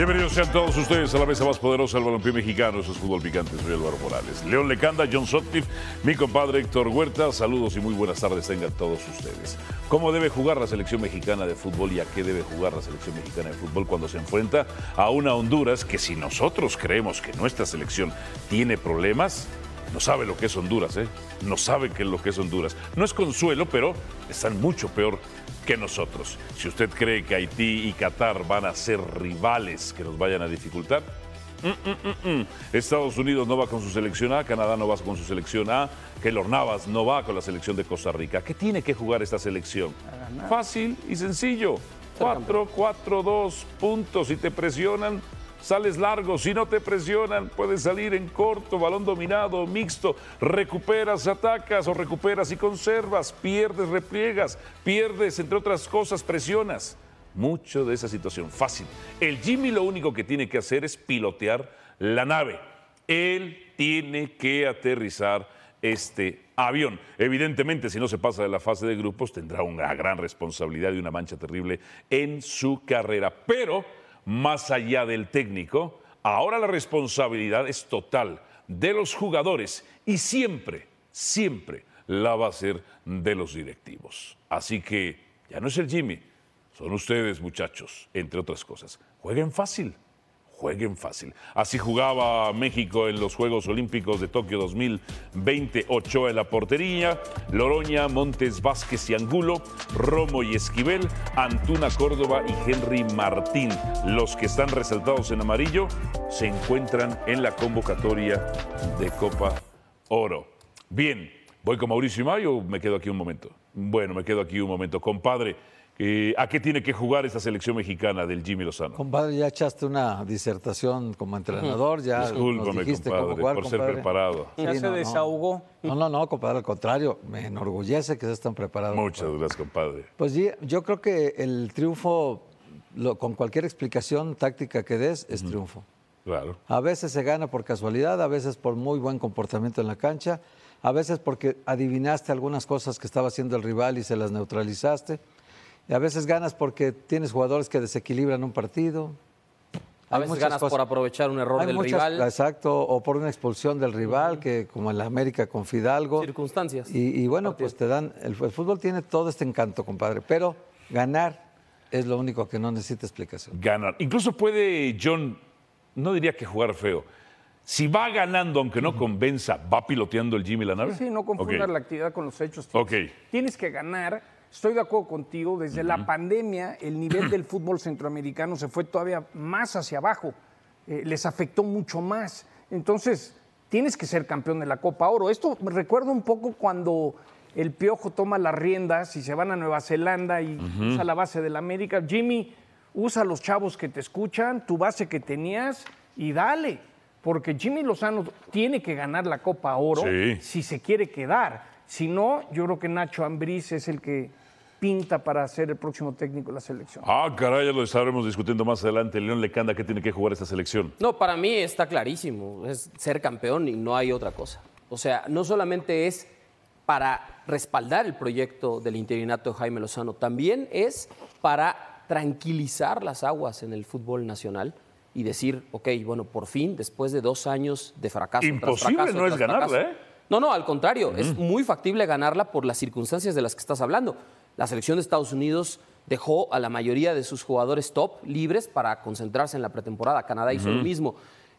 Bienvenidos sean todos ustedes a la mesa más poderosa del balompié mexicano. Eso es Fútbol Picante, soy Álvaro Morales. León Lecanda, John Sotcliffe, mi compadre Héctor Huerta. Saludos y muy buenas tardes tengan todos ustedes. ¿Cómo debe jugar la selección mexicana de fútbol y a qué debe jugar la selección mexicana de fútbol cuando se enfrenta a una Honduras que si nosotros creemos que nuestra selección tiene problemas, no sabe lo que es Honduras, ¿eh? No sabe qué es lo que es Honduras. No es consuelo, pero están mucho peor que nosotros. Si usted cree que Haití y Qatar van a ser rivales que nos vayan a dificultar, mm, mm, mm, Estados Unidos no va con su selección A, Canadá no va con su selección A, Keylor Navas no va con la selección de Costa Rica. ¿Qué tiene que jugar esta selección? Fácil y sencillo. 4, 4, 2 puntos. Si te presionan, sales largo, si no te presionan, puedes salir en corto, balón dominado, mixto, recuperas, atacas o recuperas y conservas, pierdes, repliegas, pierdes, entre otras cosas, presionas. Mucho de esa situación, fácil. El Jimmy lo único que tiene que hacer es pilotear la nave. Él tiene que aterrizar este avión. Evidentemente, si no se pasa de la fase de grupos, tendrá una gran responsabilidad y una mancha terrible en su carrera. Pero más allá del técnico, ahora la responsabilidad es total de los jugadores y siempre, siempre la va a ser de los directivos. Así que ya no es el Jimmy, son ustedes muchachos, entre otras cosas. Jueguen fácil jueguen fácil. Así jugaba México en los Juegos Olímpicos de Tokio 2020. Ochoa en la portería, Loroña, Montes Vázquez y Angulo, Romo y Esquivel, Antuna Córdoba y Henry Martín. Los que están resaltados en amarillo se encuentran en la convocatoria de Copa Oro. Bien, ¿voy con Mauricio Mayo me quedo aquí un momento? Bueno, me quedo aquí un momento. Compadre, eh, ¿A qué tiene que jugar esta selección mexicana del Jimmy Lozano? Compadre, ya echaste una disertación como entrenador, ya nos dijiste compadre, cómo jugar, por ser preparado. Ya se no, desahogó. No, no, no, compadre, al contrario, me enorgullece que estés tan preparado. Muchas compadre. gracias, compadre. Pues sí, yo creo que el triunfo, lo- con cualquier explicación táctica que des, es triunfo. Claro. A veces se gana por casualidad, a veces por muy buen comportamiento en la cancha, a veces porque adivinaste algunas cosas que estaba haciendo el rival y se las neutralizaste. Y a veces ganas porque tienes jugadores que desequilibran un partido. A veces ganas cosas. por aprovechar un error Hay del muchas- rival. Exacto, o por una expulsión del rival, que como en la América con Fidalgo. Circunstancias. Y, y bueno, pues te dan. El, el fútbol tiene todo este encanto, compadre, pero ganar es lo único que no necesita explicación. Ganar. Incluso puede John, no diría que jugar feo. Si va ganando, aunque no convenza, ¿va piloteando el Jimmy la nave? Sí, no confundas Ok. la actividad con los hechos. Ok. Tienes que ganar. Estoy de acuerdo contigo. Desde la pandemia, el nivel del fútbol centroamericano se fue todavía más hacia abajo. Eh, les afectó mucho más. Entonces, tienes que ser campeón de la Copa Oro. Esto me recuerda un poco cuando el Piojo toma las riendas y se van a Nueva Zelanda y usa la base del América. Jimmy, usa los chavos que te escuchan, tu base que tenías y dale. Porque Jimmy Lozano tiene que ganar la Copa Oro Sí. si se quiere quedar. Si no, yo creo que Nacho Ambriz es el que pinta para ser el próximo técnico de la selección. Ah, caray, ya lo estaremos discutiendo más adelante. León Lecanda, ¿qué tiene que jugar esta selección? No, para mí está clarísimo, es ser campeón y no hay otra cosa. O sea, no solamente es para respaldar el proyecto del interinato de Jaime Lozano, también es para tranquilizar las aguas en el fútbol nacional y decir, ok, bueno, por fin, después de dos años de fracaso. tras Imposible fracaso, no es ganarla, fracaso. ¿eh? No, no, al contrario, es muy factible ganarla por las circunstancias de las que estás hablando. La selección de Estados Unidos dejó a la mayoría de sus jugadores top libres para concentrarse en la pretemporada. Canadá hizo lo mismo.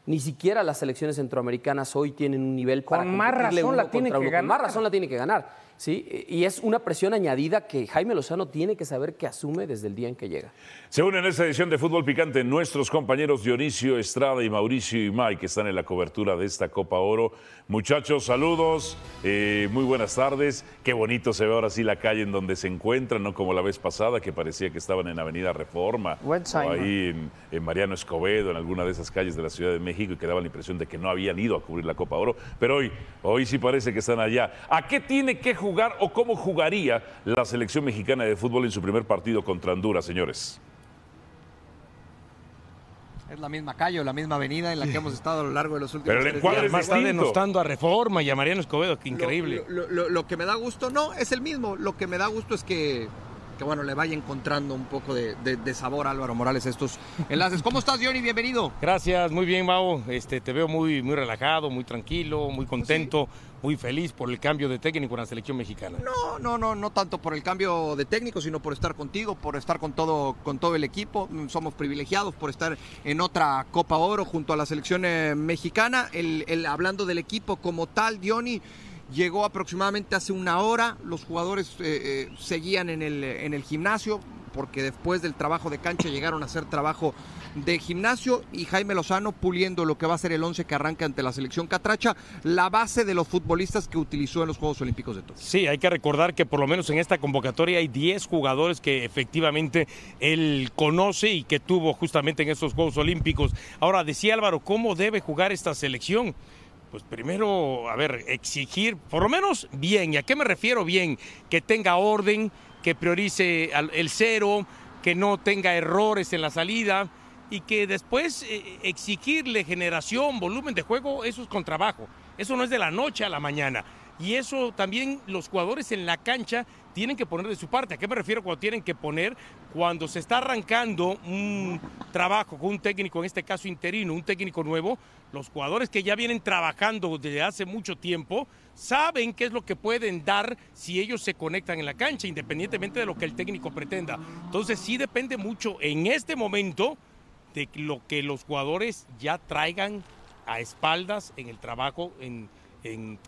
Ni siquiera las selecciones centroamericanas hoy tienen un nivel para Con más razón uno la tiene que. Con más ganar. razón la tiene que ganar. ¿Sí? Y es una presión añadida que Jaime Lozano tiene que saber que asume desde el día en que llega. Se unen en esta edición de Fútbol Picante nuestros compañeros Dionisio Estrada y Mauricio Imay, que están en la cobertura de esta Copa Oro. Muchachos, saludos, eh, muy buenas tardes. Qué bonito se ve ahora sí la calle en donde se encuentran, no como la vez pasada, que parecía que estaban en Avenida Reforma o ahí en, en Mariano Escobedo, en alguna de esas calles de la Ciudad de México, y que daba la impresión de que no habían ido a cubrir la Copa Oro. Pero hoy, hoy sí parece que están allá. ¿A qué tiene que jugar o cómo jugaría la selección mexicana de fútbol en su primer partido contra Honduras, señores? Es la misma calle o la misma avenida en la que hemos estado a lo largo de los últimos Pero el tres días. Además está denostando a Reforma y a Mariano Escobedo, que increíble. Lo, lo- lo- lo que me da gusto, no, es el mismo. Lo que me da gusto es que, que bueno, le vaya encontrando un poco de, sabor a Álvaro Morales estos enlaces. ¿Cómo estás, Johnny? Bienvenido. Gracias, muy bien, Mau. Este, te veo muy, muy relajado, muy tranquilo, muy contento. Muy feliz por el cambio de técnico en la selección mexicana. No, no, no, no tanto por el cambio de técnico, sino por estar contigo, por estar con todo, con todo el equipo. Somos privilegiados por estar en otra Copa Oro junto a la selección eh, mexicana. El, hablando del equipo como tal, Diony llegó aproximadamente hace una hora. Los jugadores eh, eh, seguían en el, en el gimnasio porque después del trabajo de cancha llegaron a hacer trabajo de gimnasio y Jaime Lozano puliendo lo que va a ser el 11 que arranca ante la selección Catracha, la base de los futbolistas que utilizó en los Juegos Olímpicos de Tokio. Sí, hay que recordar que por lo menos en esta convocatoria hay 10 jugadores que efectivamente él conoce y que tuvo justamente en estos Juegos Olímpicos. Ahora, decía Álvaro, ¿cómo debe jugar esta selección? Pues primero, a ver, exigir, por lo menos bien. ¿Y a qué me refiero bien? Que tenga orden, que priorice el cero, que no tenga errores en la salida y que después eh, exigirle generación, volumen de juego, eso es con trabajo. Eso no es de la noche a la mañana. Y eso también los jugadores en la cancha tienen que poner de su parte. ¿A qué me refiero cuando tienen que poner? Cuando se está arrancando un trabajo con un técnico, en este caso interino, un técnico nuevo, los jugadores que ya vienen trabajando desde hace mucho tiempo saben qué es lo que pueden dar si ellos se conectan en la cancha, independientemente de lo que el técnico pretenda. Entonces sí depende mucho en este momento de lo que los jugadores ya traigan a espaldas en el trabajo en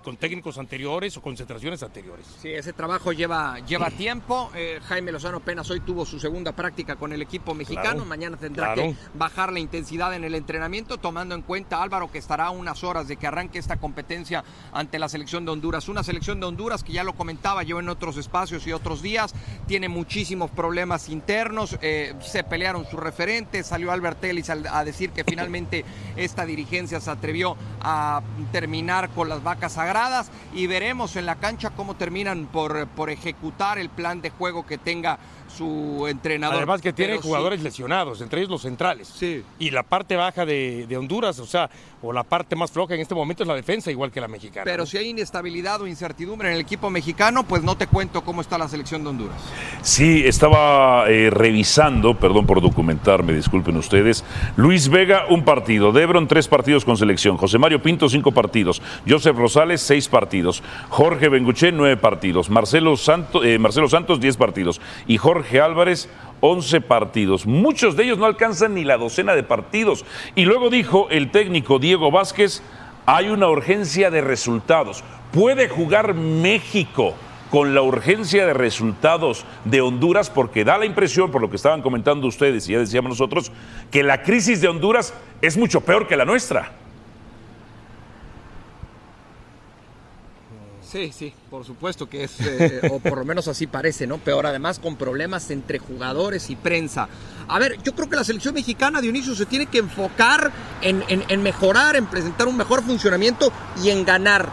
con técnicos anteriores o concentraciones anteriores. Sí, ese trabajo lleva, lleva tiempo. Eh, Jaime Lozano apenas hoy tuvo su segunda práctica con el equipo mexicano. Mañana tendrá que bajar la intensidad en el entrenamiento, tomando en cuenta Álvaro que estará unas horas de que arranque esta competencia ante la selección de Honduras. Una selección de Honduras que ya lo comentaba yo en otros espacios y otros días, tiene muchísimos problemas internos. Eh, se pelearon sus referentes, salió Albert Ellis a decir que finalmente esta dirigencia se atrevió a terminar con las vacas sagradas y veremos en la cancha cómo terminan por, por ejecutar el plan de juego que tenga su entrenador. Además que tiene jugadores lesionados, entre ellos los centrales. Sí. Y la parte baja de, Honduras, o sea, o la parte más floja en este momento es la defensa, igual que la mexicana. Pero si hay inestabilidad o incertidumbre en el equipo mexicano, pues no te cuento cómo está la selección de Honduras. Sí, estaba eh, revisando, perdón por documentarme, disculpen ustedes. Luis Vega, un partido. Debron, tres partidos con selección. José Mario Pinto, cinco partidos. Joseph Rosales, seis partidos. Jorge Benguché, nueve partidos. Marcelo, Santo, eh, Marcelo Santos, diez partidos. Y Jorge Jorge Álvarez 11 partidos. Muchos de ellos no alcanzan ni la docena de partidos. Y luego dijo el técnico Diego Vázquez, hay una urgencia de resultados. ¿Puede jugar México con la urgencia de resultados de Honduras? Porque da la impresión, por lo que estaban comentando ustedes y ya decíamos nosotros, que la crisis de Honduras es mucho peor que la nuestra. Sí, sí, por supuesto que es, eh, o por lo menos así parece, ¿no? Peor además con problemas entre jugadores y prensa. A ver, yo creo que la selección mexicana, Dionisio, se tiene que enfocar en, en mejorar, en presentar un mejor funcionamiento y en ganar.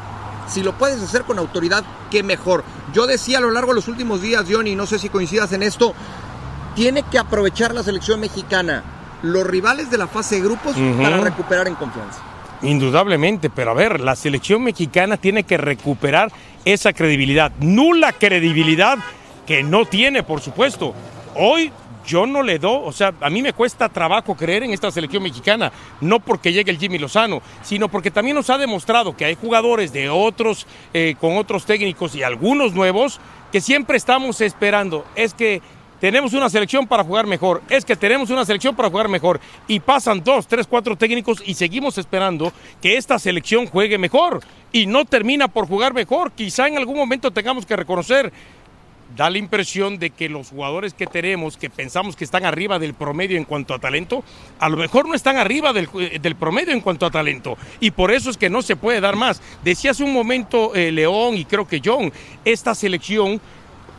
Si lo puedes hacer con autoridad, qué mejor. Yo decía a lo largo de los últimos días, Johnny, no sé si coincidas en esto, tiene que aprovechar la selección mexicana los rivales de la fase de grupos para recuperar en confianza. Indudablemente, pero a ver, la selección mexicana tiene que recuperar esa credibilidad, nula credibilidad que no tiene, por supuesto. Hoy yo no le doy, o sea, a mí me cuesta trabajo creer en esta selección mexicana, no porque llegue el Jimmy Lozano, sino porque también nos ha demostrado que hay jugadores de otros, eh, con otros técnicos y algunos nuevos, que siempre estamos esperando. Es que tenemos una selección para jugar mejor, es que tenemos una selección para jugar mejor y pasan dos, tres, cuatro técnicos y seguimos esperando que esta selección juegue mejor y no termina por jugar mejor. Quizá en algún momento tengamos que reconocer da la impresión de que los jugadores que tenemos, que pensamos que están arriba del promedio en cuanto a talento, a lo mejor no están arriba del, promedio en cuanto a talento. Y por eso es que no se puede dar más. Decía hace un momento eh, León y creo que John, esta selección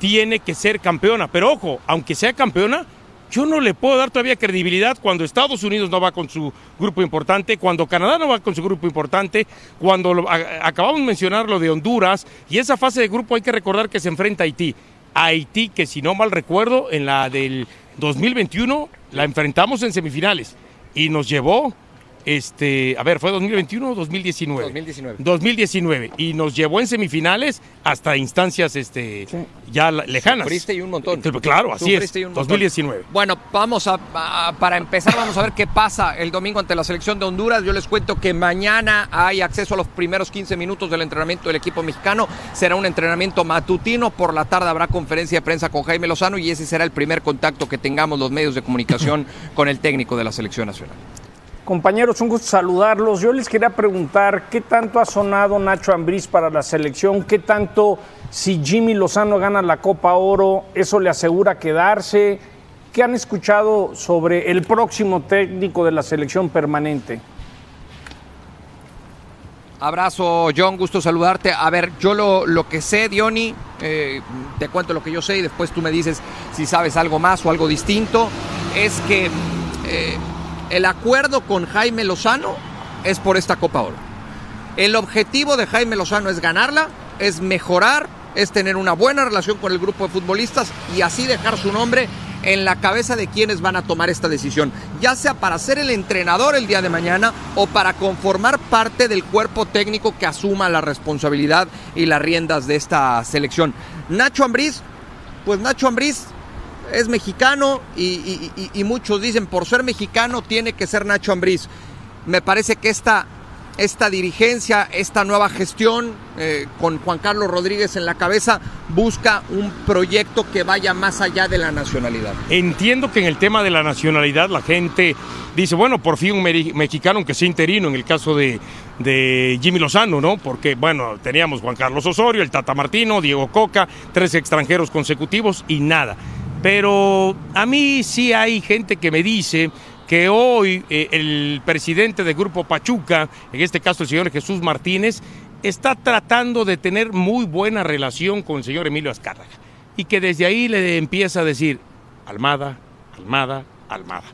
tiene que ser campeona. Pero ojo, aunque sea campeona, yo no le puedo dar todavía credibilidad cuando Estados Unidos no va con su grupo importante, cuando Canadá no va con su grupo importante, cuando acabamos de mencionar lo de Honduras y esa fase de grupo hay que recordar que se enfrenta a Haití. Haití, que si no mal recuerdo, en la del 2021 la enfrentamos en semifinales y nos llevó este, a ver, ¿fue 2021 o 2019? 2019. 2019. Y nos llevó en semifinales hasta instancias este, ya lejanas. Sufriste y un montón. Claro, así es. Y un montón. 2019. Bueno, vamos a, a- para empezar, vamos a ver qué pasa el domingo ante la selección de Honduras. Yo les cuento que mañana hay acceso a los primeros 15 minutos del entrenamiento del equipo mexicano. Será un entrenamiento matutino. Por la tarde habrá conferencia de prensa con Jaime Lozano y ese será el primer contacto que tengamos los medios de comunicación con el técnico de la selección nacional. Compañeros, un gusto saludarlos. Yo les quería preguntar qué tanto ha sonado Nacho Ambriz para la selección, qué tanto si Jimmy Lozano gana la Copa Oro, eso le asegura quedarse. ¿Qué han escuchado sobre el próximo técnico de la selección permanente? Abrazo, John, gusto saludarte. A ver, yo lo, lo que sé, Diony, eh, te cuento lo que yo sé y después tú me dices si sabes algo más o algo distinto, es que eh, el acuerdo con Jaime Lozano es por esta Copa Oro. El objetivo de Jaime Lozano es ganarla, es mejorar, es tener una buena relación con el grupo de futbolistas y así dejar su nombre en la cabeza de quienes van a tomar esta decisión, ya sea para ser el entrenador el día de mañana o para conformar parte del cuerpo técnico que asuma la responsabilidad y las riendas de esta selección. Nacho Ambriz, pues Nacho Ambriz es mexicano y, muchos dicen por ser mexicano tiene que ser Nacho Ambriz. Me parece que esta, esta dirigencia, esta nueva gestión eh, con Juan Carlos Rodríguez en la cabeza busca un proyecto que vaya más allá de la nacionalidad. Entiendo que en el tema de la nacionalidad la gente dice, bueno, por fin un mexicano, aunque sea interino, en el caso de, de Jimmy Lozano, ¿no? Porque, bueno, teníamos Juan Carlos Osorio, el Tata Martino, Diego Coca, tres extranjeros consecutivos y nada. Pero a mí sí hay gente que me dice que hoy eh, el presidente del Grupo Pachuca, en este caso el señor Jesús Martínez, está tratando de tener muy buena relación con el señor Emilio Azcárraga y que desde ahí le empieza a decir Almada, Almada, Almada.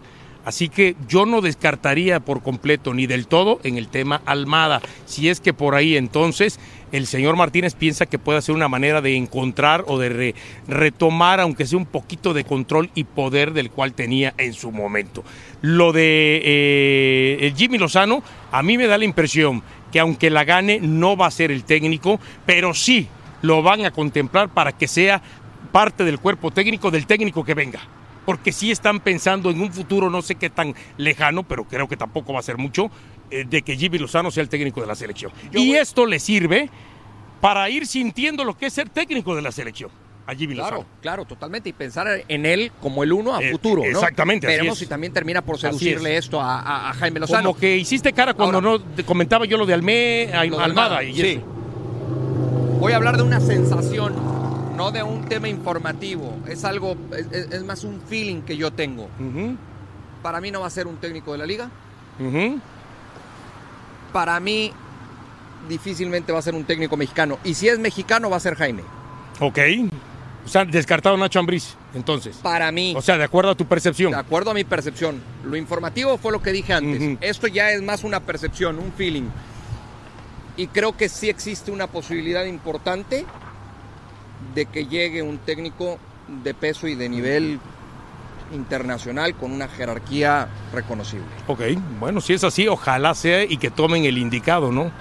Así que yo no descartaría por completo ni del todo en el tema Almada. Si es que por ahí entonces el señor Martínez piensa que puede ser una manera de encontrar o de re- retomar, aunque sea un poquito de control y poder del cual tenía en su momento. Lo de eh, el Jimmy Lozano, a mí me da la impresión que aunque la gane no va a ser el técnico, pero sí lo van a contemplar para que sea parte del cuerpo técnico del técnico que venga. Porque sí están pensando en un futuro, no sé qué tan lejano, pero creo que tampoco va a ser mucho, eh, de que Jimmy Lozano sea el técnico de la selección. y esto le sirve para ir sintiendo lo que es ser técnico de la selección a Jimmy Claro, Lozano. claro, totalmente. Y pensar en él como el uno a Eh, futuro. ¿no? exactamente, Veremos es. si también termina por seducirle es. esto a, a- a Jaime Lozano. Como que hiciste cara cuando Ahora- no comentaba yo lo de Alme, a- Lo de Almada. Almada, y sí. eso. Voy a hablar de una sensación, no de un tema informativo. Es algo, es, más un feeling que yo tengo. Para mí no va a ser un técnico de la liga. Para mí difícilmente va a ser un técnico mexicano. Y si es mexicano va a ser Jaime. Ok. O sea, descartado Nacho Ambriz, entonces. Para mí. O sea, de acuerdo a tu percepción. De acuerdo a mi percepción. Lo informativo fue lo que dije antes. Esto ya es más una percepción, un feeling. Y creo que sí existe una posibilidad importante de que llegue un técnico de peso y de nivel internacional con una jerarquía reconocible. Ok, bueno, si es así, ojalá sea y que tomen el indicado, ¿no?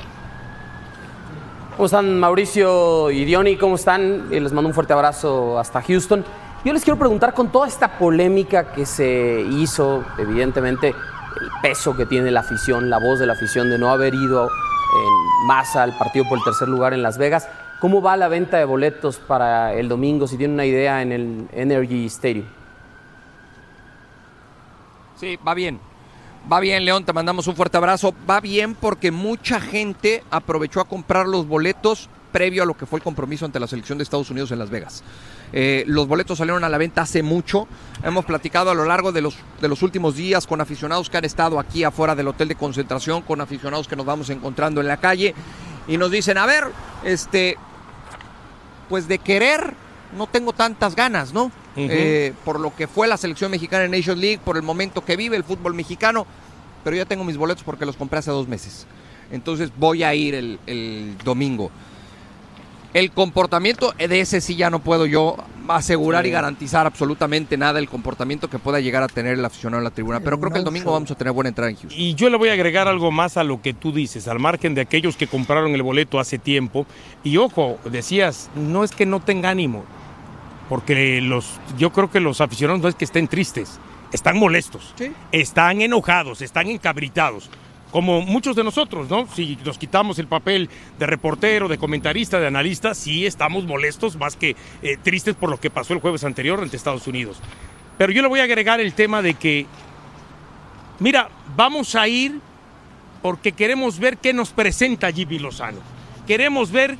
¿Cómo están Mauricio y Diony? ¿Cómo están? Eh, Les mando un fuerte abrazo hasta Houston. Yo les quiero preguntar con toda esta polémica que se hizo, evidentemente, el peso que tiene la afición, la voz de la afición de no haber ido en masa al partido por el tercer lugar en Las Vegas. ¿Cómo va la venta de boletos para el domingo? Si tienen una idea en el Energy Stadium. Sí, va bien. Va bien, León, te mandamos un fuerte abrazo. Va bien porque mucha gente aprovechó a comprar los boletos previo a lo que fue el compromiso ante la selección de Estados Unidos en Las Vegas. Eh, los boletos salieron a la venta hace mucho. Hemos platicado a lo largo de los, de los últimos días con aficionados que han estado aquí afuera del hotel de concentración, con aficionados que nos vamos encontrando en la calle y nos dicen, a ver, este, pues de querer no tengo tantas ganas, ¿no? Eh, por lo que fue la selección mexicana en Nation League, por el momento que vive el fútbol mexicano, pero ya tengo mis boletos porque los compré hace dos meses. Entonces voy a ir el, el domingo. El comportamiento de ese sí ya no puedo yo asegurar y garantizar absolutamente nada el comportamiento que pueda llegar a tener el aficionado en la tribuna. Pero creo que el domingo vamos a tener buena entrada en Houston. Y yo le voy a agregar algo más a lo que tú dices, al margen de aquellos que compraron el boleto hace tiempo. Y ojo, decías, no es que no tenga ánimo, porque los, yo creo que los aficionados no es que estén tristes, están molestos, están enojados, están encabritados como muchos de nosotros, ¿no? Si nos quitamos el papel de reportero, de comentarista, de analista, sí estamos molestos, más que eh, tristes por lo que pasó el jueves anterior ante Estados Unidos. Pero yo le voy a agregar el tema de que, mira, vamos a ir porque queremos ver qué nos presenta Jimmy Lozano. Queremos ver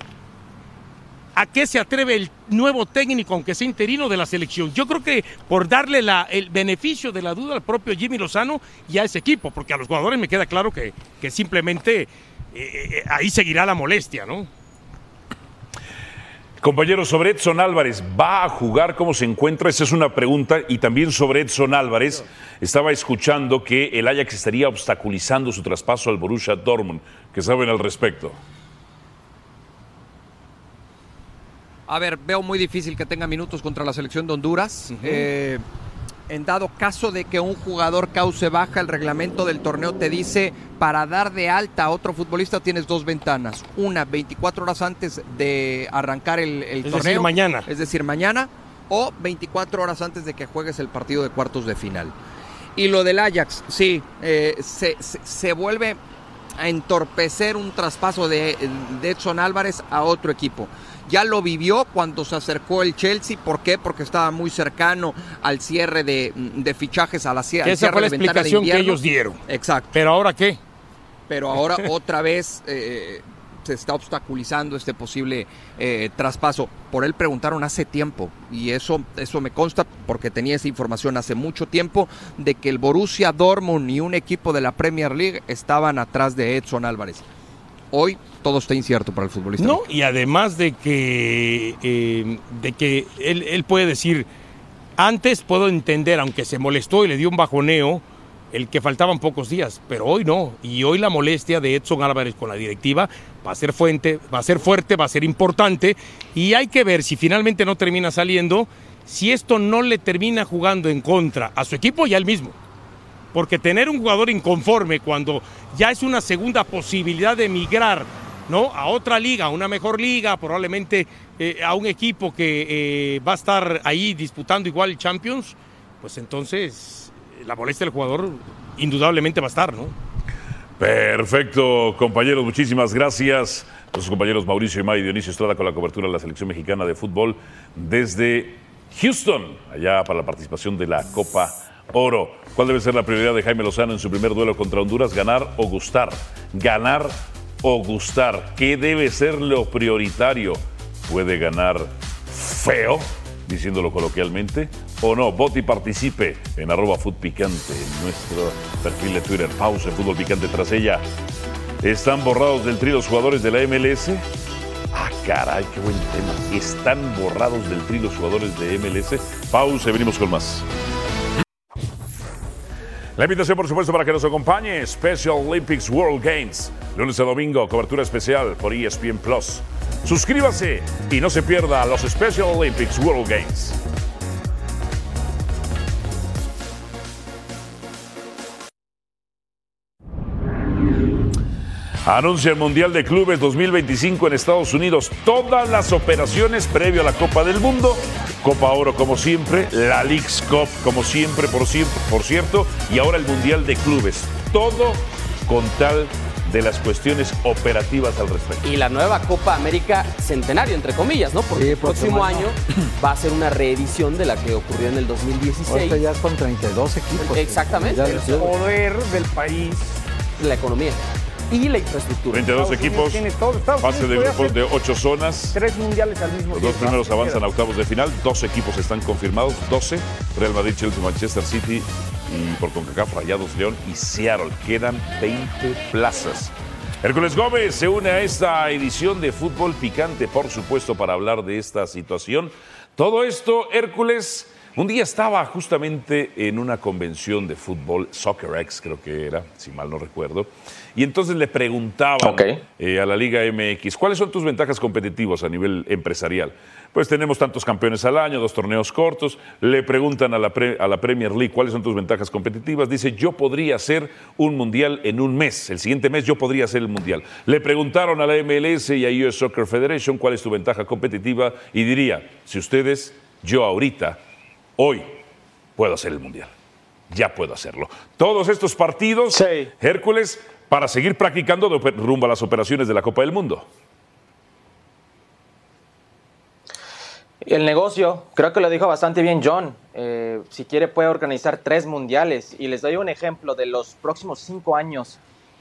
a qué se atreve el nuevo técnico, aunque sea interino de la selección. Yo creo que por darle el beneficio de la duda al propio Jimmy Lozano y a ese equipo, porque a los jugadores me queda claro que, simplemente eh, eh, ahí seguirá la molestia, ¿no? Compañero, sobre Edson Álvarez, ¿va a jugar? ¿Cómo se encuentra? Esa es una pregunta. Y también sobre Edson Álvarez, estaba escuchando que el Ajax estaría obstaculizando su traspaso al Borussia Dortmund. ¿Qué saben al respecto? A ver, veo muy difícil que tenga minutos contra la selección de Honduras. Eh, en dado caso de que un jugador cause baja, el reglamento del torneo te dice para dar de alta a otro futbolista tienes dos ventanas. Una, 24 horas antes de arrancar el, torneo. Es decir, mañana. Es decir, mañana. O 24 horas antes de que juegues el partido de cuartos de final. Y lo del Ajax, sí, eh, se, vuelve a entorpecer un traspaso de, de Edson Álvarez a otro equipo ya lo vivió cuando se acercó el Chelsea. ¿Por qué? Porque estaba muy cercano al cierre de, fichajes a la cierre. Esa fue la explicación que ellos dieron. Exacto. Pero ahora qué? Pero ahora otra vez eh, se está obstaculizando este posible eh, traspaso. Por él preguntaron hace tiempo y eso, eso me consta porque tenía esa información hace mucho tiempo de que el Borussia Dortmund y un equipo de la Premier League estaban atrás de Edson Álvarez. Hoy todo está incierto para el futbolista. No, y además de que, eh, de que él, él, puede decir, antes puedo entender, aunque se molestó y le dio un bajoneo, el que faltaban pocos días, pero hoy no. Y hoy la molestia de Edson Álvarez con la directiva va a ser fuente, va a ser fuerte, va a ser importante. Y hay que ver si finalmente no termina saliendo, si esto no le termina jugando en contra a su equipo y a él mismo porque tener un jugador inconforme cuando ya es una segunda posibilidad de emigrar ¿no? a otra liga, a una mejor liga, probablemente eh, a un equipo que eh, va a estar ahí disputando igual el Champions, pues entonces la molestia del jugador indudablemente va a estar, ¿no? Perfecto, compañeros, muchísimas gracias. Los compañeros Mauricio y May Dionisio Estrada con la cobertura de la selección mexicana de fútbol desde Houston, allá para la participación de la Copa Oro. ¿Cuál debe ser la prioridad de Jaime Lozano en su primer duelo contra Honduras? Ganar o gustar. Ganar o gustar. ¿Qué debe ser lo prioritario? ¿Puede ganar feo? Diciéndolo coloquialmente. ¿O no? Vote y participe en arroba Picante, en nuestro perfil de Twitter. Pausa Fútbol Picante tras ella. ¿Están borrados del trío los jugadores de la MLS? Ah, caray, qué buen tema. ¿Están borrados del trío los jugadores de MLS? Pausa venimos con más. La invitación, por supuesto, para que nos acompañe Special Olympics World Games. Lunes a domingo, cobertura especial por ESPN Plus. Suscríbase y no se pierda los Special Olympics World Games. Anuncia el Mundial de Clubes 2025 en Estados Unidos. Todas las operaciones previo a la Copa del Mundo. Copa Oro como siempre, la League's Cup como siempre, por, por cierto, y ahora el Mundial de Clubes. Todo con tal de las cuestiones operativas al respecto. Y la nueva Copa América Centenario, entre comillas, ¿no? Porque el próximo año va a ser una reedición de la que ocurrió en el 2016. Ahorita ya con 32 equipos. Exactamente. El poder del país. La economía y la infraestructura. 22 equipos, fase de grupos de 8 zonas. Tres mundiales al mismo tiempo. Los dos primeros avanzan a octavos de final, 12 equipos están confirmados, 12. Real Madrid, Chelsea, Manchester City y por CONCACAF, Rayados, León y Seattle. Quedan 20 plazas. Hércules Gómez se une a esta edición de Fútbol Picante, por supuesto, para hablar de esta situación. Todo esto, Hércules, Un día estaba justamente en una convención de fútbol, Soccer X creo que era, si mal no recuerdo, y entonces le preguntaban eh, a la Liga MX, ¿cuáles son tus ventajas competitivas a nivel empresarial? Pues tenemos tantos campeones al año, dos torneos cortos. Le preguntan a la, pre- a la Premier League cuáles son tus ventajas competitivas. Dice, yo podría hacer un mundial en un mes. El siguiente mes yo podría hacer el mundial. Le preguntaron a la MLS y a US Soccer Federation cuál es tu ventaja competitiva y diría, si ustedes, yo ahorita, hoy, puedo hacer el mundial. Ya puedo hacerlo. Todos estos partidos, Sí. Hércules, para seguir practicando rumbo a las operaciones de la Copa del Mundo. El negocio, creo que lo dijo bastante bien John. Eh, si quiere puede organizar tres mundiales. Y les doy un ejemplo de los próximos cinco años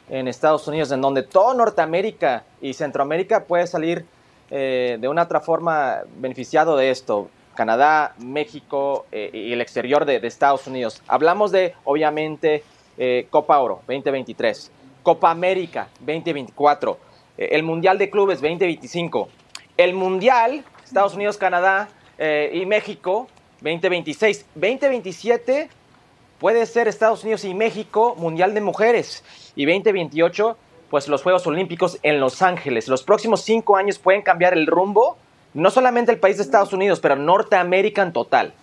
en Estados Unidos, en donde todo Norteamérica y Centroamérica puede salir eh, de una otra forma beneficiado de esto. Canadá, México eh, y el exterior de, Estados Unidos. Hablamos de, obviamente, eh, Copa Oro 2023, Copa América 2024, eh, el Mundial de Clubes 2025, el Mundial Estados Unidos, Canadá y México 2026, 2027 puede ser Estados Unidos y México Mundial de Mujeres y 2028 pues los Juegos Olímpicos en Los Ángeles. Los próximos cinco años pueden cambiar el rumbo, no solamente el país de Estados Unidos, pero Norteamérica en total.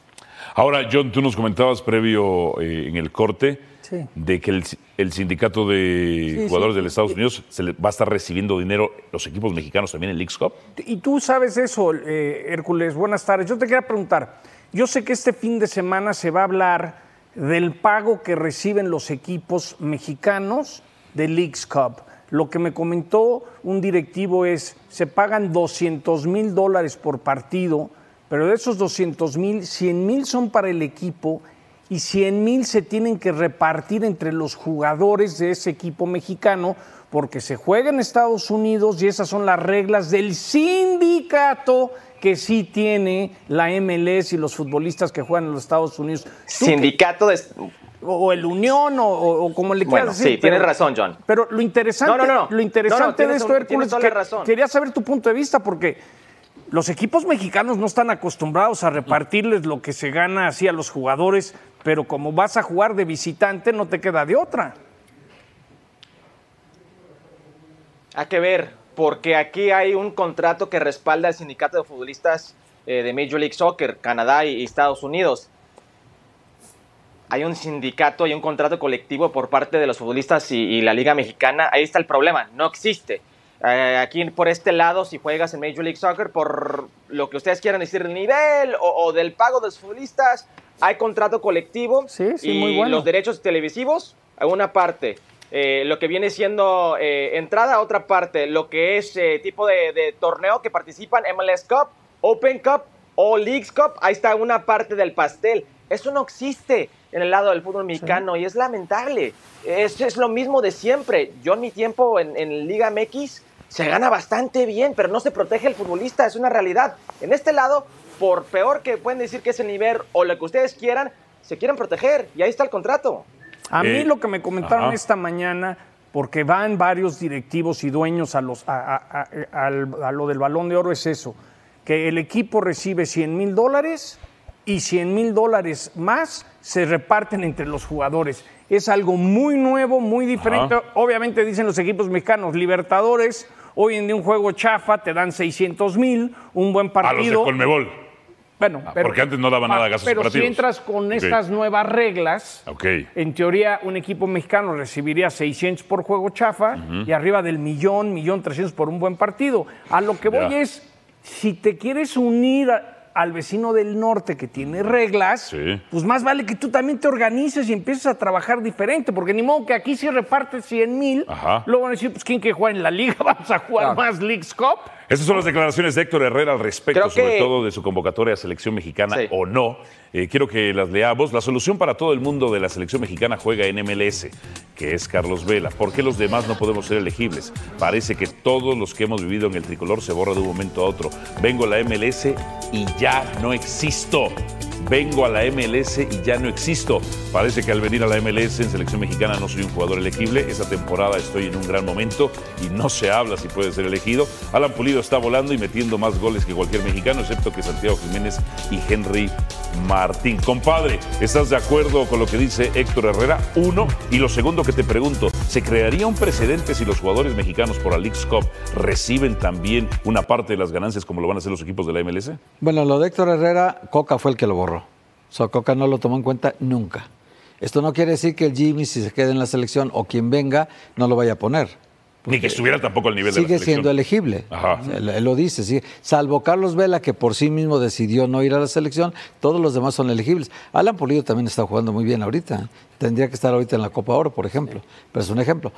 Ahora, John, tú nos comentabas previo eh, en el corte Sí. de que el, el sindicato de Sí, jugadores sí. del Estados Unidos se le va a estar recibiendo dinero los equipos mexicanos también en Leagues Cup. Y tú sabes eso, eh, Hércules. Buenas tardes. Yo te quería preguntar, yo sé que este fin de semana se va a hablar del pago que reciben los equipos mexicanos de Leagues Cup. Lo que me comentó un directivo es, se pagan 200 mil dólares por partido, pero de esos 200 mil, 100 mil son para el equipo y 100 mil se tienen que repartir entre los jugadores de ese equipo mexicano porque se juega en Estados Unidos y esas son las reglas del sindicato que sí tiene la MLS y los futbolistas que juegan en los Estados Unidos. ¿Tú qué- Sindicato de... o el Unión o, como le quieras Bueno, decir. sí, tienes razón, John. Pero lo interesante, No, no, no. Lo interesante de esto, Hércules, que- razón. quería saber tu punto de vista porque los equipos mexicanos no están acostumbrados a repartirles lo que se gana así a los jugadores, pero como vas a jugar de visitante no te queda de otra. Hay que ver, porque aquí hay un contrato que respalda el sindicato de futbolistas eh, de Major League Soccer, Canadá y, y Estados Unidos. Hay un sindicato y un contrato colectivo por parte de los futbolistas y, y la Liga Mexicana. Ahí está el problema, no existe. Eh, aquí por este lado, si juegas en Major League Soccer, por lo que ustedes quieran decir del nivel o, o del pago de los futbolistas, hay contrato colectivo Sí, sí, y muy bueno. los derechos televisivos a una parte. Eh, lo que viene siendo eh, entrada a otra parte, lo que es eh, tipo de, de torneo que participan MLS Cup, Open Cup o Leagues Cup, ahí está una parte del pastel. Eso no existe en el lado del fútbol mexicano y es lamentable. Es, es lo mismo de siempre. Yo en mi tiempo en, en Liga MX se gana bastante bien, pero no se protege el futbolista, es una realidad. En este lado, por peor que pueden decir que es el nivel o lo que ustedes quieran, se quieren proteger y ahí está el contrato. A mí Eh, lo que me comentaron ajá. esta mañana, porque van varios directivos y dueños a, los, a, a- a lo del balón de oro, es eso, que el equipo recibe 100 mil dólares y 100 mil dólares más se reparten entre los jugadores. Es algo muy nuevo, muy diferente. Ajá. Obviamente dicen los equipos mexicanos, Libertadores, hoy en día un juego chafa te dan 600 mil, un buen A los de partido. Colmebol. Bueno, Ah, porque antes no daban nada de gastos Pero si operativos. entras con estas nuevas reglas, en teoría un equipo mexicano recibiría 600 por juego chafa y arriba del millón, millón 300 por un buen partido. A lo que voy es, si te quieres unir a- al vecino del norte que tiene reglas, Sí. pues más vale que tú también te organices y empieces a trabajar diferente, porque ni modo que aquí si repartes 100 mil, luego van a decir, pues ¿quién que juega en la liga? Vamos a jugar más Leagues Cup. Estas son las declaraciones de Héctor Herrera al respecto, sobre todo de su convocatoria a selección mexicana Sí. o no. Eh, quiero que las leamos. La solución para todo el mundo de la selección mexicana juega en MLS, que es Carlos Vela. ¿Por qué los demás no podemos ser elegibles? Parece que todos los que hemos vivido en el tricolor se borra de un momento a otro. Vengo a la MLS y ya no existo. Vengo a la MLS y ya no existo. Parece que al venir a la MLS en selección mexicana no soy un jugador elegible. Esta temporada estoy en un gran momento y no se habla si puede ser elegido. Alan Pulido está volando y metiendo más goles que cualquier mexicano, excepto que Santiago Jiménez y Henry Martín. Compadre, ¿estás de acuerdo con lo que dice Héctor Herrera? Uno. Y lo segundo que te pregunto, ¿se crearía un precedente si los jugadores mexicanos por la League's Cup reciben también una parte de las ganancias como lo van a hacer los equipos de la MLS? Bueno, lo de Héctor Herrera, Coca fue el que lo borró. O sea, Coca no lo tomó en cuenta nunca. Esto no quiere decir que el Jimmy, si se queda en la selección o quien venga, no lo vaya a poner. Ni que estuviera tampoco al nivel de la Sigue siendo elegible. Ajá. Él, él lo dice, sí. Salvo Carlos Vela, que por sí mismo decidió no ir a la selección, todos los demás son elegibles. Alan Pulido también está jugando muy bien ahorita. Tendría que estar ahorita en la Copa Oro, por ejemplo. Pero es un ejemplo.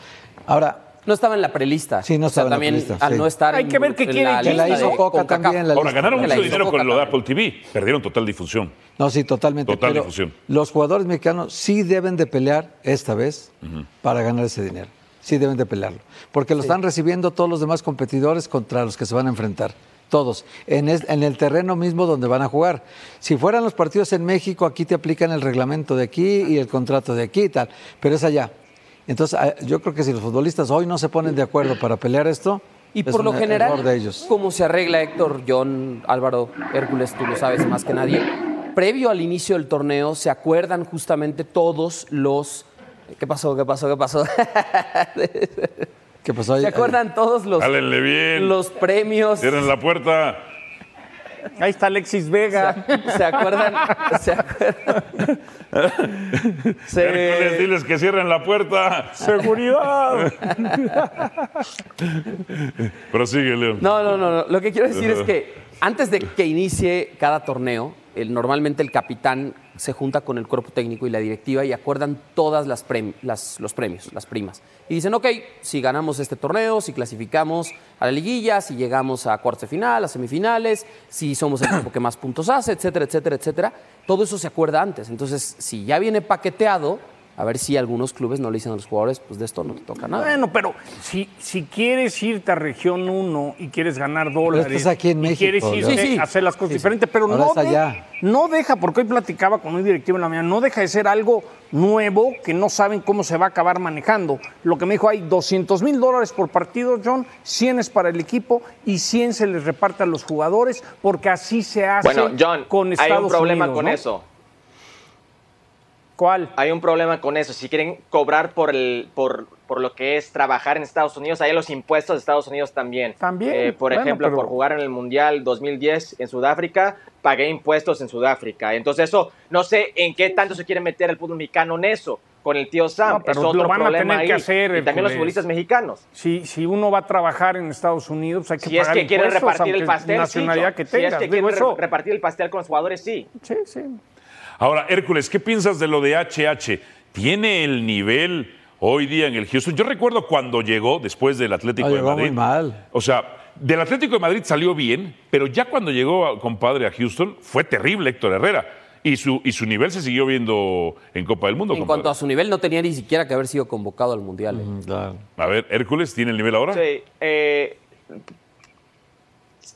Ahora, No estaba en la prelista. Sí, no O sea, estaba en la también prelista, al sí. no estar Hay en- que ver qué en quiere la que lista la hizo Coca también, la Ahora, ganaron la mucho dinero con lo de. Apple TV. Perdieron total difusión. No, sí, totalmente. Total pero difusión. Los jugadores mexicanos sí deben de pelear esta vez para ganar ese dinero. Sí deben de pelearlo. Porque lo están recibiendo todos los demás competidores contra los que se van a enfrentar. Todos. En, es- en el terreno mismo donde van a jugar. Si fueran los partidos en México, aquí te aplican el reglamento de aquí y el contrato de aquí y tal. Pero es allá. Entonces, ah, yo creo que si los futbolistas hoy no se ponen de acuerdo para pelear esto, Y es por lo un general, error de ellos. se arregla Héctor, John, Álvaro, Hércules, tú lo sabes más que nadie, previo al inicio del torneo se acuerdan justamente todos los... ¿Qué pasó? ¿Qué pasó? ¿Qué pasó? ¿Qué pasó ahí? ¿Se acuerdan todos los, Hálenle bien. los premios? Cierren la puerta. Ahí está Alexis Vega. ¿Se acuerdan? ¿Se acuerdan? Se- Hércules, diles que cierren la puerta. Seguridad. Prosigue, León. No, no, no, no. Lo que quiero decir es que antes de que inicie cada torneo, normalmente el capitán se junta con el cuerpo técnico y la directiva y acuerdan todas las, prem- las- los premios, las primas. Y dicen, ok, si ganamos este torneo, si clasificamos a la liguilla, si llegamos a cuartos de final, a semifinales, si somos el equipo que más puntos hace, etcétera, etcétera, etcétera. Todo eso se acuerda antes. Entonces, si ya viene paqueteado, a ver si algunos clubes no le dicen a los jugadores, pues de esto no te toca nada. Bueno, pero si, si quieres irte a región 1 y quieres ganar dólares, estás aquí en y México, quieres León. irte Sí, sí. a hacer las cosas diferentes, pero Ahora no, de- allá. no deja, porque hoy platicaba con un directivo en la mañana, no deja de ser algo nuevo que no saben cómo se va a acabar manejando. Lo que me dijo, hay 200 mil dólares por partido, John, 100 es para el equipo y 100 se les reparte a los jugadores, porque así se hace Bueno, John, con Estados hay un problema Unidos, con ¿no? eso. ¿Cuál? Hay un problema con eso. Si quieren cobrar por, el, por, por lo que es trabajar en Estados Unidos, hay los impuestos de Estados Unidos también. También, Eh, por bueno, ejemplo, pero- por jugar en el Mundial 2010 en Sudáfrica, pagué impuestos en Sudáfrica. Entonces eso, no sé en qué tanto se quiere meter el fútbol mexicano en eso. Con el tío Sam, No, pero es otro lo van a tener ahí. que hacer, y también los Hércules. futbolistas mexicanos. Si, si uno va a trabajar en Estados Unidos, hay que Si es pagar que quieren repartir el pastel, nacionalidad que Si es tengas. que Digo, quieren eso- re- repartir el pastel con los jugadores, sí. Sí, sí. Ahora, Hércules, ¿qué piensas de lo de HH? ¿Tiene el nivel hoy día en el Houston? Yo recuerdo cuando llegó después del Atlético No, de llegó Madrid. muy mal. O sea, del Atlético de Madrid salió bien, pero ya cuando llegó, a- compadre, a Houston, fue terrible Héctor Herrera. Y su, y su nivel se siguió viendo en Copa del Mundo, En compadre. cuanto a su nivel, no tenía ni siquiera que haber sido convocado al Mundial. ¿eh? Claro. A ver, Hércules, ¿tiene el nivel ahora? Sí, eh,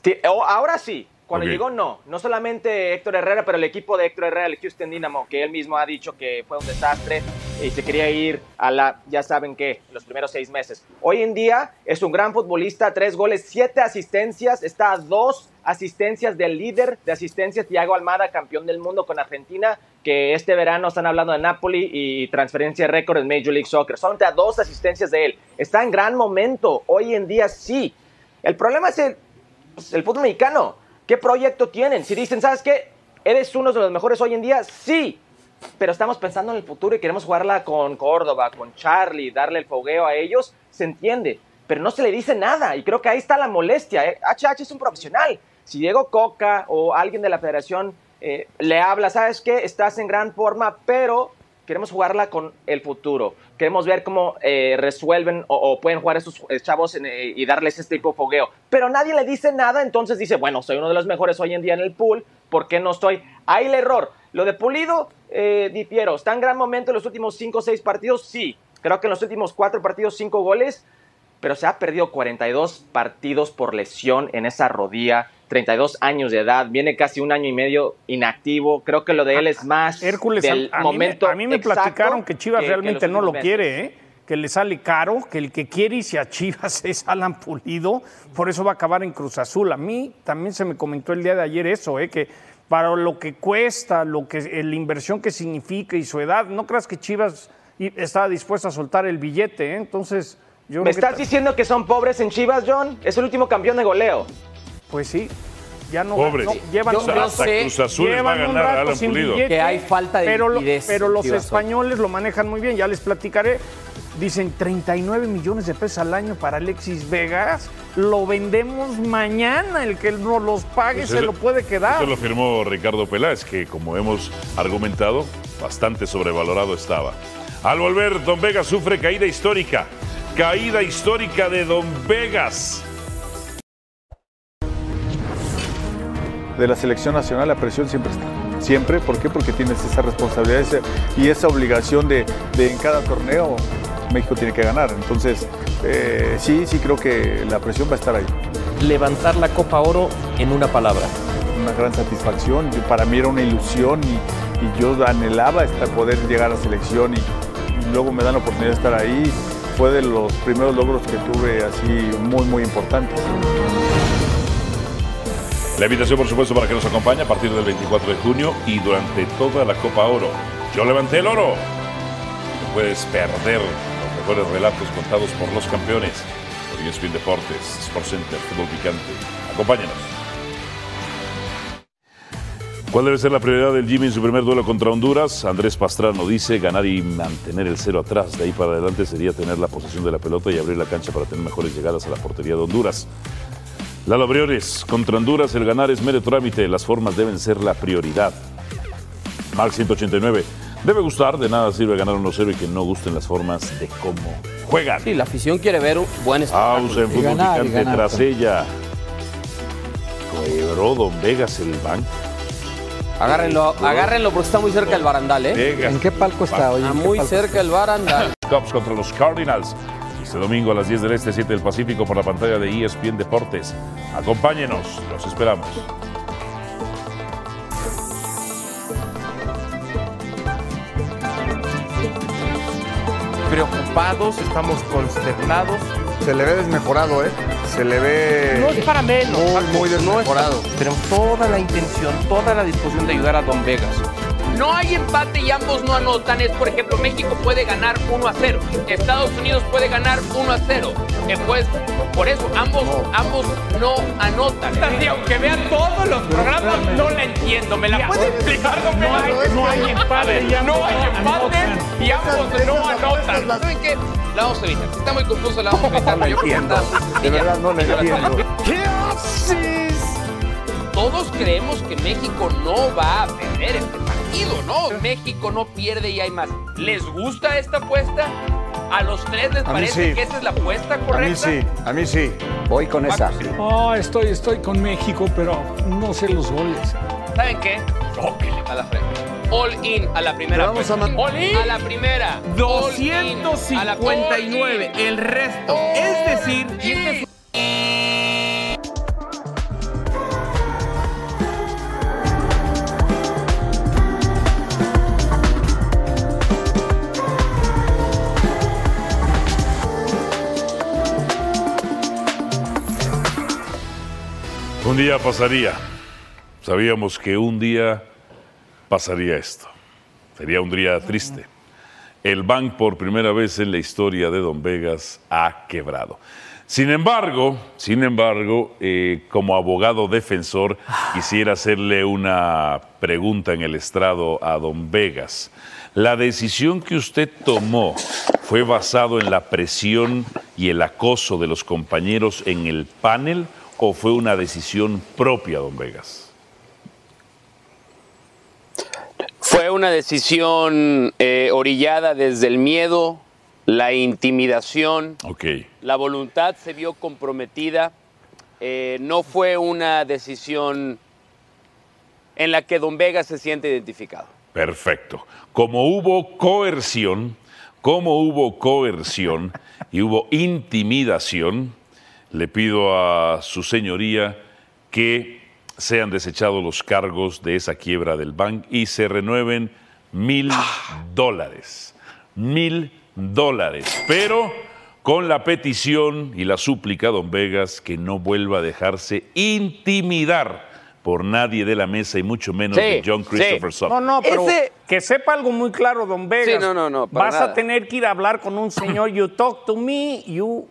ti- o- ahora sí. Cuando Ok. llegó, no. No solamente Héctor Herrera, pero el equipo de Héctor Herrera, el Houston Dynamo, que él mismo ha dicho que fue un desastre y se quería ir a la, ya saben qué, los primeros seis meses. Hoy en día es un gran futbolista, tres goles, siete asistencias, está a dos asistencias del líder de asistencias, Thiago Almada, campeón del mundo con Argentina, que este verano están hablando de Napoli y transferencia récord en Major League Soccer. Solamente a dos asistencias de él. Está en gran momento. Hoy en día sí. El problema es el, pues, el fútbol mexicano. ¿Qué proyecto tienen? Si dicen, ¿sabes qué? ¿Eres uno de los mejores hoy en día? Sí. Pero estamos pensando en el futuro y queremos jugarla con Córdoba, con Charlie, darle el fogueo a ellos, se entiende. Pero no se le dice nada y creo que ahí está la molestia. ¿eh? HH es un profesional. Si Diego Coca o alguien de la federación eh, le habla, ¿sabes qué? Estás en gran forma, pero queremos jugarla con el futuro. Queremos ver cómo eh, resuelven o, pueden jugar estos eh, chavos eh, y darles este tipo de fogueo. Pero nadie le dice nada, entonces dice, bueno, soy uno de los mejores hoy en día en el pool, ¿por qué no estoy? Ahí el error. Lo de Pulido, eh. ¿Está en gran momento en los últimos 5 o 6 partidos? Sí. Creo que en los últimos 4 partidos, 5 goles, pero se ha perdido 42 partidos por lesión en esa rodilla 32 años de edad, viene casi un año y medio inactivo. Creo que lo de él es más Hércules, del a, a momento. mí me, a mí me platicaron que Chivas que- realmente no lo quiere, ¿eh? que le sale caro, que el que quiere irse a Chivas es Alan Pulido, por eso va a acabar en Cruz Azul. A mí también se me comentó el día de ayer eso, ¿eh? que para lo que cuesta, lo que, eh, la inversión que significa y su edad, no creas que Chivas estaba dispuesto a soltar el billete, ¿eh? entonces yo ¿Me que estás diciendo que son pobres en Chivas, John? Es el último campeón de goleo. Pues sí, ya no, Pobres. no, llevan Yo- un rato- sé- Cruz Azul les va a llevan un ganar a rato Alan sin Pulido. billete, Que hay falta de pero, liquidez pero los españoles lo manejan muy bien, ya les platicaré. Dicen 39 millones de pesos al año para Alexis Vegas. Lo vendemos mañana. El que no los pague Pues se eso- lo puede quedar. Eso lo firmó Ricardo Peláez, que como hemos argumentado, bastante sobrevalorado estaba. Al volver, Don Vegas sufre caída histórica. Caída histórica de Don Vegas. De la selección nacional la presión siempre está. Siempre, ¿por qué? Porque tienes esa responsabilidad y esa obligación de, de en cada torneo México tiene que ganar. Entonces, eh, sí, sí creo que la presión va a estar ahí. levantar la Copa Oro en una palabra. Una gran satisfacción. Yo- Para mí era una ilusión y, y yo anhelaba hasta poder llegar a la selección y, y luego me dan la oportunidad de estar ahí. Fue de los primeros logros que tuve así muy, muy importantes. La invitación, por supuesto, para que nos acompañe a partir del 24 de junio y durante toda la Copa Oro. Yo levanté el oro. No puedes perder los mejores relatos contados por los campeones. Por ESPN Deportes, Sports Center, Fútbol Picante. Acompáñanos. ¿Cuál debe ser la prioridad del Jimmy en su primer duelo contra Honduras? Andrés Pastrano dice ganar y mantener el cero atrás. De ahí para adelante sería tener la posesión de la pelota y abrir la cancha para tener mejores llegadas a la portería de Honduras. Lalo Briones, contra Honduras el ganar es mero trámite, las formas deben ser la prioridad. Mark 189, debe gustar, de nada sirve ganar 1-0 y que no gusten las formas de cómo juegan. Sí, la afición quiere ver un buen espectáculo. Pausa en fútbol ganar, picante ganar, tras también. ella. Quebró Don Vegas el banco. Agárrenlo, agárrenlo porque está muy cerca el barandal, ¿eh? Vegas. ¿En qué palco está hoy? Está ¿En qué muy palco cerca el barandal. Cubs contra los Cardinals. Este domingo a las 10 del Este, 7 del Pacífico por la pantalla de ESPN Deportes. Acompáñenos, los esperamos. Preocupados, estamos consternados. Se le ve desmejorado, ¿eh? Se le ve. No es para menos. Muy, muy no es desmejorado. para- Tenemos toda la intención, toda la disposición de ayudar a Don Vegas. No hay empate y ambos no anotan. Es, por ejemplo, México puede ganar 1 a 0. Estados Unidos puede ganar 1 a 0. Eh, pues, por eso, ambos, ambos no anotan. Y aunque vean todos los programas, no la entiendo. ¿Me la puede explicar, don No hay, no hay empate. No hay empate y ambos no anotan. ¿Saben qué? La vamos a evitar. Si está muy confuso, la vamos a evitar. No entiendo. De verdad no la entiendo. ¿Qué haces? Todos creemos que México no va a perder este partido, ¿no? México no pierde y hay más. ¿Les gusta esta apuesta? ¿A los tres les A mí parece sí. que esa es la apuesta A mí correcta? sí, a mí sí. Voy con esa. Oh, estoy, estoy con México, pero no sé los goles. ¿Saben qué? A la frente. All in a la primera. Le vamos a apuesta. All in a la primera. All in a la- all in. el resto. Es decir, día pasaría. Sabíamos que un día pasaría esto. Sería un día triste. El bank por primera vez en la historia de Don Vegas ha quebrado. Sin embargo, sin embargo, eh, como abogado defensor, quisiera hacerle una pregunta en el estrado a Don Vegas. ¿La decisión que usted tomó fue basado en la presión y el acoso de los compañeros en el panel o fue una decisión propia, Don Vegas? Fue una decisión eh, orillada desde el miedo, la intimidación, la voluntad se vio comprometida. Eh, no fue una decisión en la que Don Vega se siente identificado. Perfecto. Como hubo coerción, como hubo coerción y hubo intimidación, le pido a su señoría que sean desechados los cargos de esa quiebra del bank y se renueven mil dólares. Mil dólares. Pero con la petición y la súplica, don Vegas, que no vuelva a dejarse intimidar por nadie de la mesa y mucho menos Sí, de John sí. Christopher Sutton. No, no, pero Ese- que sepa algo muy claro, don Vegas. Sí, no, no, no, para Vas nada. a tener que ir a hablar con un señor, you talk to me, you...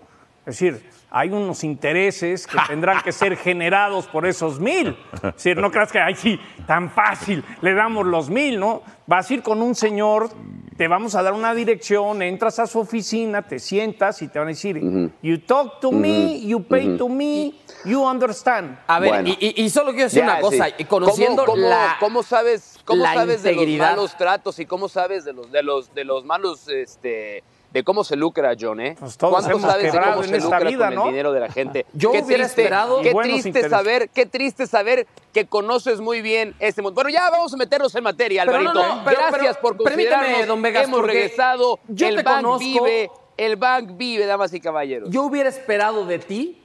Es decir, hay unos intereses que tendrán que ser generados por esos mil. Es decir, no creas que, ay, sí, tan fácil, le damos los mil, ¿no? Vas a ir con un señor, te vamos a dar una dirección, entras a su oficina, te sientas y te van a decir, you talk to me, you pay to me, you understand. A ver, Bueno. y, y- y solo quiero decir Ya, una cosa, sí. y conociendo ¿Cómo, cómo- la, cómo sabes, cómo la sabes de los malos tratos y cómo sabes de los, de los, de los malos, este, de cómo se lucra John, eh? Pues todos ¿Cuánto hemos sabes de cómo se lucra vida, con ¿no? el dinero de la gente? Yo qué hubiera triste, esperado- qué triste saber, qué triste saber que conoces muy bien este mundo. Bueno, ya vamos a meternos en materia, Pero Alvarito. no, no, pero- Gracias pero por considerarnos. don Vegas, Hemos regresado. yo el te bank conozco. vive, el bank vive, damas y caballeros. Yo hubiera esperado de ti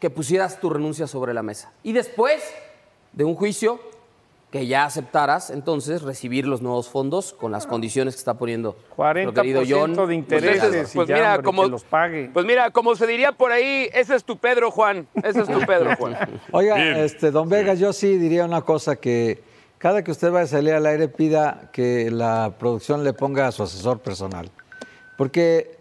que pusieras tu renuncia sobre la mesa. Y después de un juicio, que ya aceptaras entonces recibir los nuevos fondos con las condiciones que está poniendo nuestro querido 40% John. de Pues, intereses pues ya, mira, hombre, como, que los pague. pues mira, como se diría por ahí, ese es tu Pedro, Juan. Ese es tu Pedro, Juan. Oiga, Bien. este, don Vegas, yo sí diría una cosa que cada que usted vaya a salir al aire pida que la producción le ponga a su asesor personal. Porque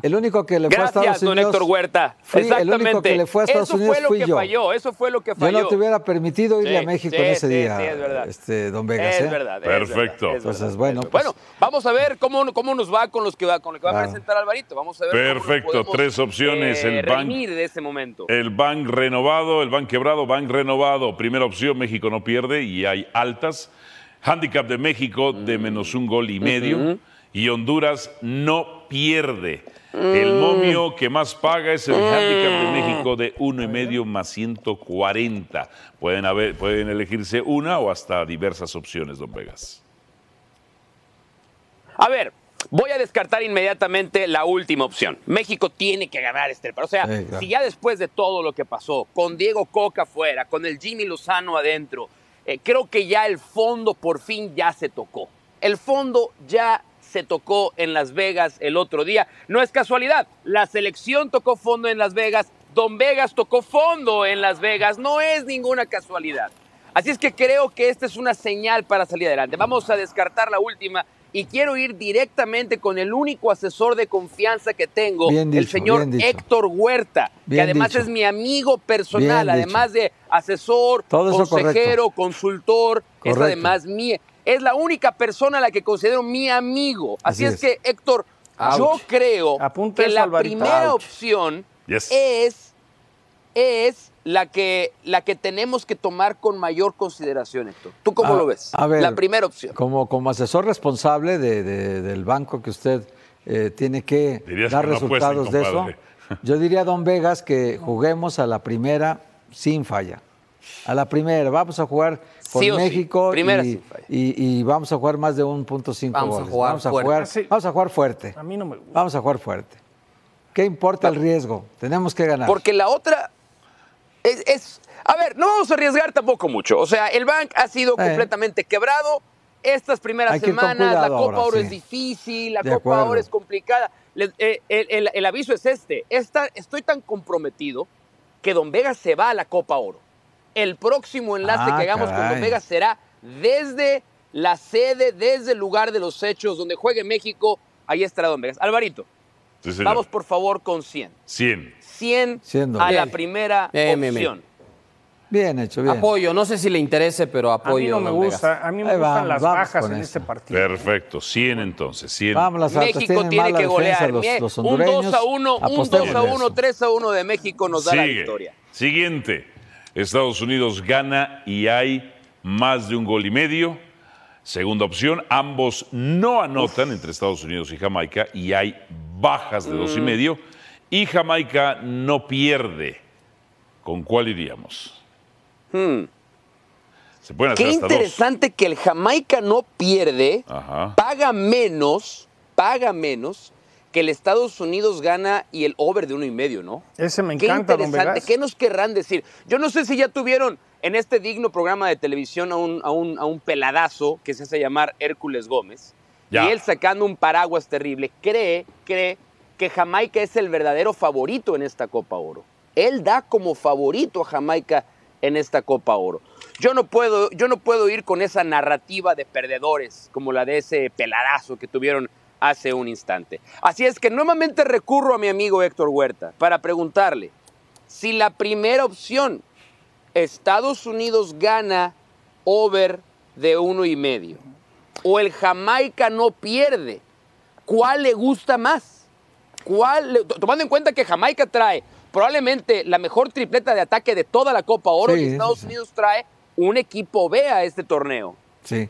el único que le fue a Gracias, Estados don Unidos... Héctor Huerta. fui- Exactamente. El único que le fue a Estados eso Unidos fue lo fui que yo. falló, eso fue lo que Yo falló. no te hubiera permitido irle Sí, a México sí, en ese sí, día, sí, es verdad. este, don Vegas. Es ¿eh? verdad. es Perfecto. verdad, es Entonces, verdad. bueno, Es pues- bueno, vamos a ver cómo, cómo nos va con los que va, con lo que va a Claro. presentar Alvarito. Vamos a ver. cómo Perfecto, podemos, tres opciones, eh, el bank- redimir de este momento. El bank renovado, el bank quebrado, bank renovado. Primera opción, México no pierde y hay altas. Handicap de México de menos un gol y medio. Y Honduras no pierde. El momio que más paga es el handicap de México de uno y medio más 140. Pueden, haber, pueden elegirse una o hasta diversas opciones, don Vegas. A ver, voy a descartar inmediatamente la última opción. México tiene que ganar este. O sea, Sí, claro. si ya después de todo lo que pasó, con Diego Coca afuera, con el Jimmy Lozano adentro, eh, creo que ya el fondo por fin ya se tocó. El fondo ya se tocó en Las Vegas el otro día. No es casualidad, la selección tocó fondo en Las Vegas, Don Vegas tocó fondo en Las Vegas, no es ninguna casualidad. Así es que creo que esta es una señal para salir adelante. Vamos a descartar la última y quiero ir directamente con el único asesor de confianza que tengo, el señor. Héctor Huerta, que además dicho. es mi amigo personal, además de asesor, Todo consejero, consultor, es además mi, es la única persona a la que considero mi amigo. Así, Así es, es. que, Héctor, yo creo Apunta que eso, la Alvarito. primera Ouch. opción Yes. es, es la, que, la que tenemos que tomar con mayor consideración, Héctor. ¿Tú cómo A- lo ves? a ver, la primera opción. Como, como asesor responsable de- de- del banco que usted eh, tiene que Dirías dar que no apuesten, resultados de eso, yo diría, don Vegas, que juguemos a la primera sin falla. A la primera, vamos a jugar con Sí sí, México primera y, vamos a jugar más de 1.5 Vamos a goles. jugar vamos, a fuerte. jugar, Sí. vamos a jugar fuerte. A mí no me gusta. Vamos a jugar fuerte. ¿Qué importa el riesgo? Tenemos que ganar. Porque la otra es, es- A ver, no vamos a arriesgar tampoco mucho. O sea, el bank ha sido Eh. completamente quebrado. Estas primeras semanas, la Copa ahora, Oro sí. es difícil, la De Copa acuerdo. Oro es complicada. Eh, el, el- el aviso es este. Esta- estoy tan comprometido que Don Vega se va a la Copa Oro. El próximo enlace Ah, que hagamos con caray. Don Vega será desde la sede, desde el lugar de los hechos, donde juegue México. Ahí estará Don Vegas. Alvarito, Sí, vamos por favor con 100. 100. 100 Siendo. a la Bien. primera Bien, bien, opción. bien. Bien hecho, bien. Apoyo, no sé si le interese, pero A apoyo. mí no me don Vegas. gusta, a mí me Ahí gustan vamos, las vamos bajas con en eso. este partido. Perfecto. 100 entonces. 100. Vamos las. México tiene que golear. los, los un hondureños. 2 a 1, un 2 Apostemos a en 1, eso. 3 a 1 de México nos da la Sigue. victoria. Siguiente. Estados Unidos gana y hay más de un gol y medio. Segunda opción, ambos no anotan entre Estados Unidos y Jamaica y hay bajas de Mm. dos y medio. Y Jamaica no pierde. ¿Con cuál iríamos? Se pueden hacer Hmm. Qué hasta dos. interesante que el Jamaica no pierde, Ajá. paga menos, paga menos que el Estados Unidos gana y el over de uno y medio, ¿no? Ese me Qué encanta, don interesante. ¿Qué nos querrán decir? Yo no sé si ya tuvieron en este digno programa de televisión a un, a un, a un peladazo que se hace llamar Hércules Gómez. Ya. Y él sacando un paraguas terrible, cree, cree que Jamaica es el verdadero favorito en esta Copa Oro. Él da como favorito a Jamaica en esta Copa Oro. Yo no puedo, yo no puedo ir con esa narrativa de perdedores como la de ese peladazo que tuvieron hace un instante. Así es que nuevamente recurro a mi amigo Héctor Huerta para preguntarle si la primera opción, Estados Unidos gana over de uno y medio, o el Jamaica no pierde, ¿cuál le gusta más? ¿Cuál le- tomando en cuenta que Jamaica trae probablemente la mejor tripleta de ataque de toda la Copa Oro Sí, y Estados. Unidos trae un equipo B a este torneo. Sí.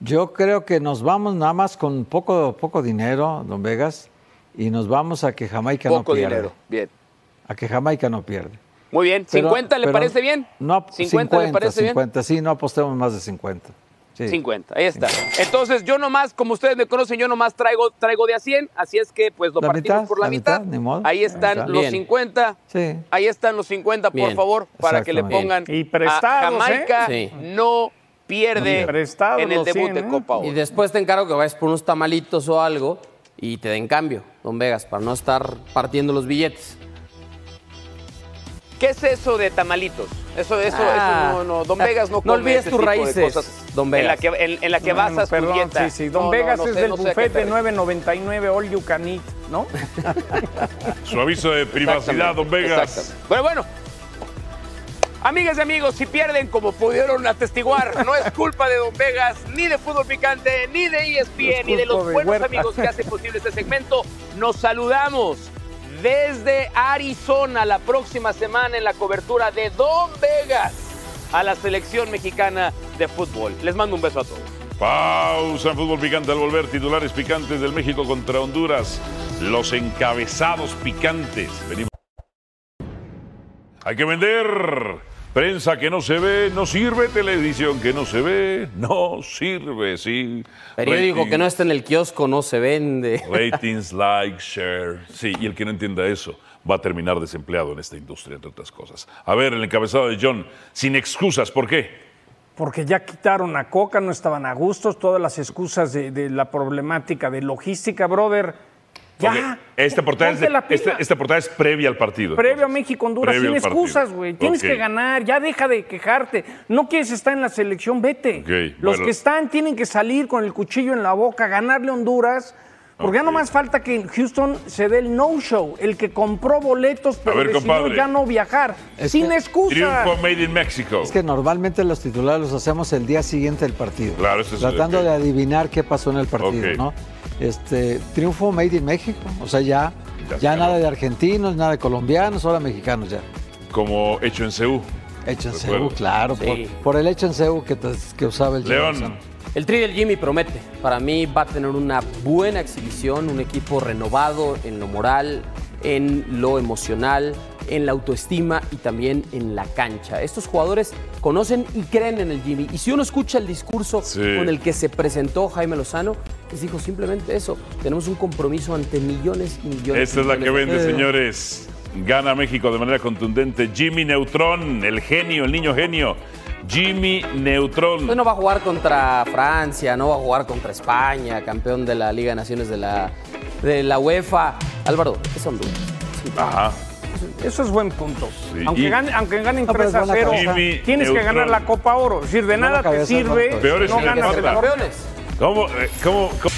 Yo creo que nos vamos nada más con poco, poco dinero, don Vegas, y nos vamos a que Jamaica Poco no pierde. dinero. Bien. A que Jamaica no pierde. Muy bien. Pero- ¿50 le parece bien? No, 50 le parece bien? 50, sí, no apostemos más de 50. Sí. 50, ahí está. Entonces yo nomás, como ustedes me conocen, yo nomás traigo, traigo de a 100, así es que pues lo La partimos mitad, por la, la mitad. mitad, ni modo. Ahí están está. los Bien. 50. Sí. Ahí están los 50, por Bien. favor, para que le pongan Y prestados, a Jamaica ¿eh? Sí. no pierde No, prestados en el debut 100, de ¿eh? Copa Oro. Y después te encargo que vayas por unos tamalitos o algo y te den cambio, don Vegas, para no estar partiendo los billetes. ¿Qué es eso de tamalitos? Eso, eso, Ah. eso no, no, Don Vegas no No come olvides ese tus tipo de raíces, cosas don En Vegas. la que, en, en la que Bueno, basas tu perdón, dieta. Sí, sí. Don No, no, Vegas no es sé, del no buffet de refieres. 9.99 all you can eat, ¿no? Su aviso de privacidad, don Vegas. Pero bueno, amigas y amigos, si pierden, como pudieron atestiguar, no es culpa de Don Vegas, ni de Fútbol Picante, ni de ESPN, Es ni de los buenos Huerta. amigos que hacen posible este segmento. Nos saludamos desde Arizona la próxima semana en la cobertura de Don Vegas a la selección mexicana de fútbol. Les mando un beso a todos. Pausa en fútbol picante al volver. Titulares picantes del México contra Honduras. Los encabezados picantes. Venimos. Hay que vender. Prensa que no se ve, no sirve. Televisión que no se ve, no sirve. Sí. Periódico Rating- que no está en el kiosco no se vende. Ratings, like, share. Sí, y el que no entienda eso va a terminar desempleado en esta industria, entre otras cosas. A ver, el encabezado de John, sin excusas, ¿por qué? Porque ya quitaron a Coca, no estaban a gustos, todas las excusas de, de la problemática de logística, brother. Ya. Esta portada, es, la pila. este- esta portada es previa al partido. Previo a entonces. México-Honduras, Previo sin excusas, güey. Tienes que ganar, ya deja de quejarte. No quieres estar en la selección, vete. Los bueno. que están tienen que salir con el cuchillo en la boca, ganarle a Honduras. Porque ya Ok. nomás falta que en Houston se dé el no-show, el que compró boletos pero ver, decidió compadre. ya no viajar. Es sin que- excusas. Triunfo made in Mexico. Es que normalmente los titulares los hacemos el día siguiente del partido. Claro, eso es- Tratando de adivinar qué pasó en el partido. ¿no? Este, triunfo made in México. O sea, ya, Ya ya, se nada de argentinos, nada de colombianos, ahora mexicanos ya. Como hecho en CEU. Hecho en. CEU, claro, Sí. por, por el hecho en CEU que, que usaba el León. El tri del Jimmy promete. Para mí va a tener una buena exhibición, un equipo renovado en lo moral, en lo emocional, en la autoestima y también en la cancha. Estos jugadores conocen y creen en el Jimmy. Y si uno escucha el discurso Sí. con el que se presentó Jaime Lozano, les dijo simplemente eso. Tenemos un compromiso ante millones y millones. Esta es la que millones vende, señores. Gana México de manera contundente. Jimmy Neutrón, el genio, el niño genio. Jimmy Neutrón. Pues no va a jugar contra Francia, no va a jugar contra España, campeón de la Liga de Naciones de la, de la UEFA. Álvaro, es Honduras. Ajá. Eso es buen punto. Sí, Aunque, y- gane- aunque ganen No, pero 3 es a buena 0, cabeza. Jimmy tienes que Neutron. ganar la Copa Oro. Es decir, de nada te cabeza, sirve no si le ganas el Campeones. ¿Cómo, eh, cómo, cómo-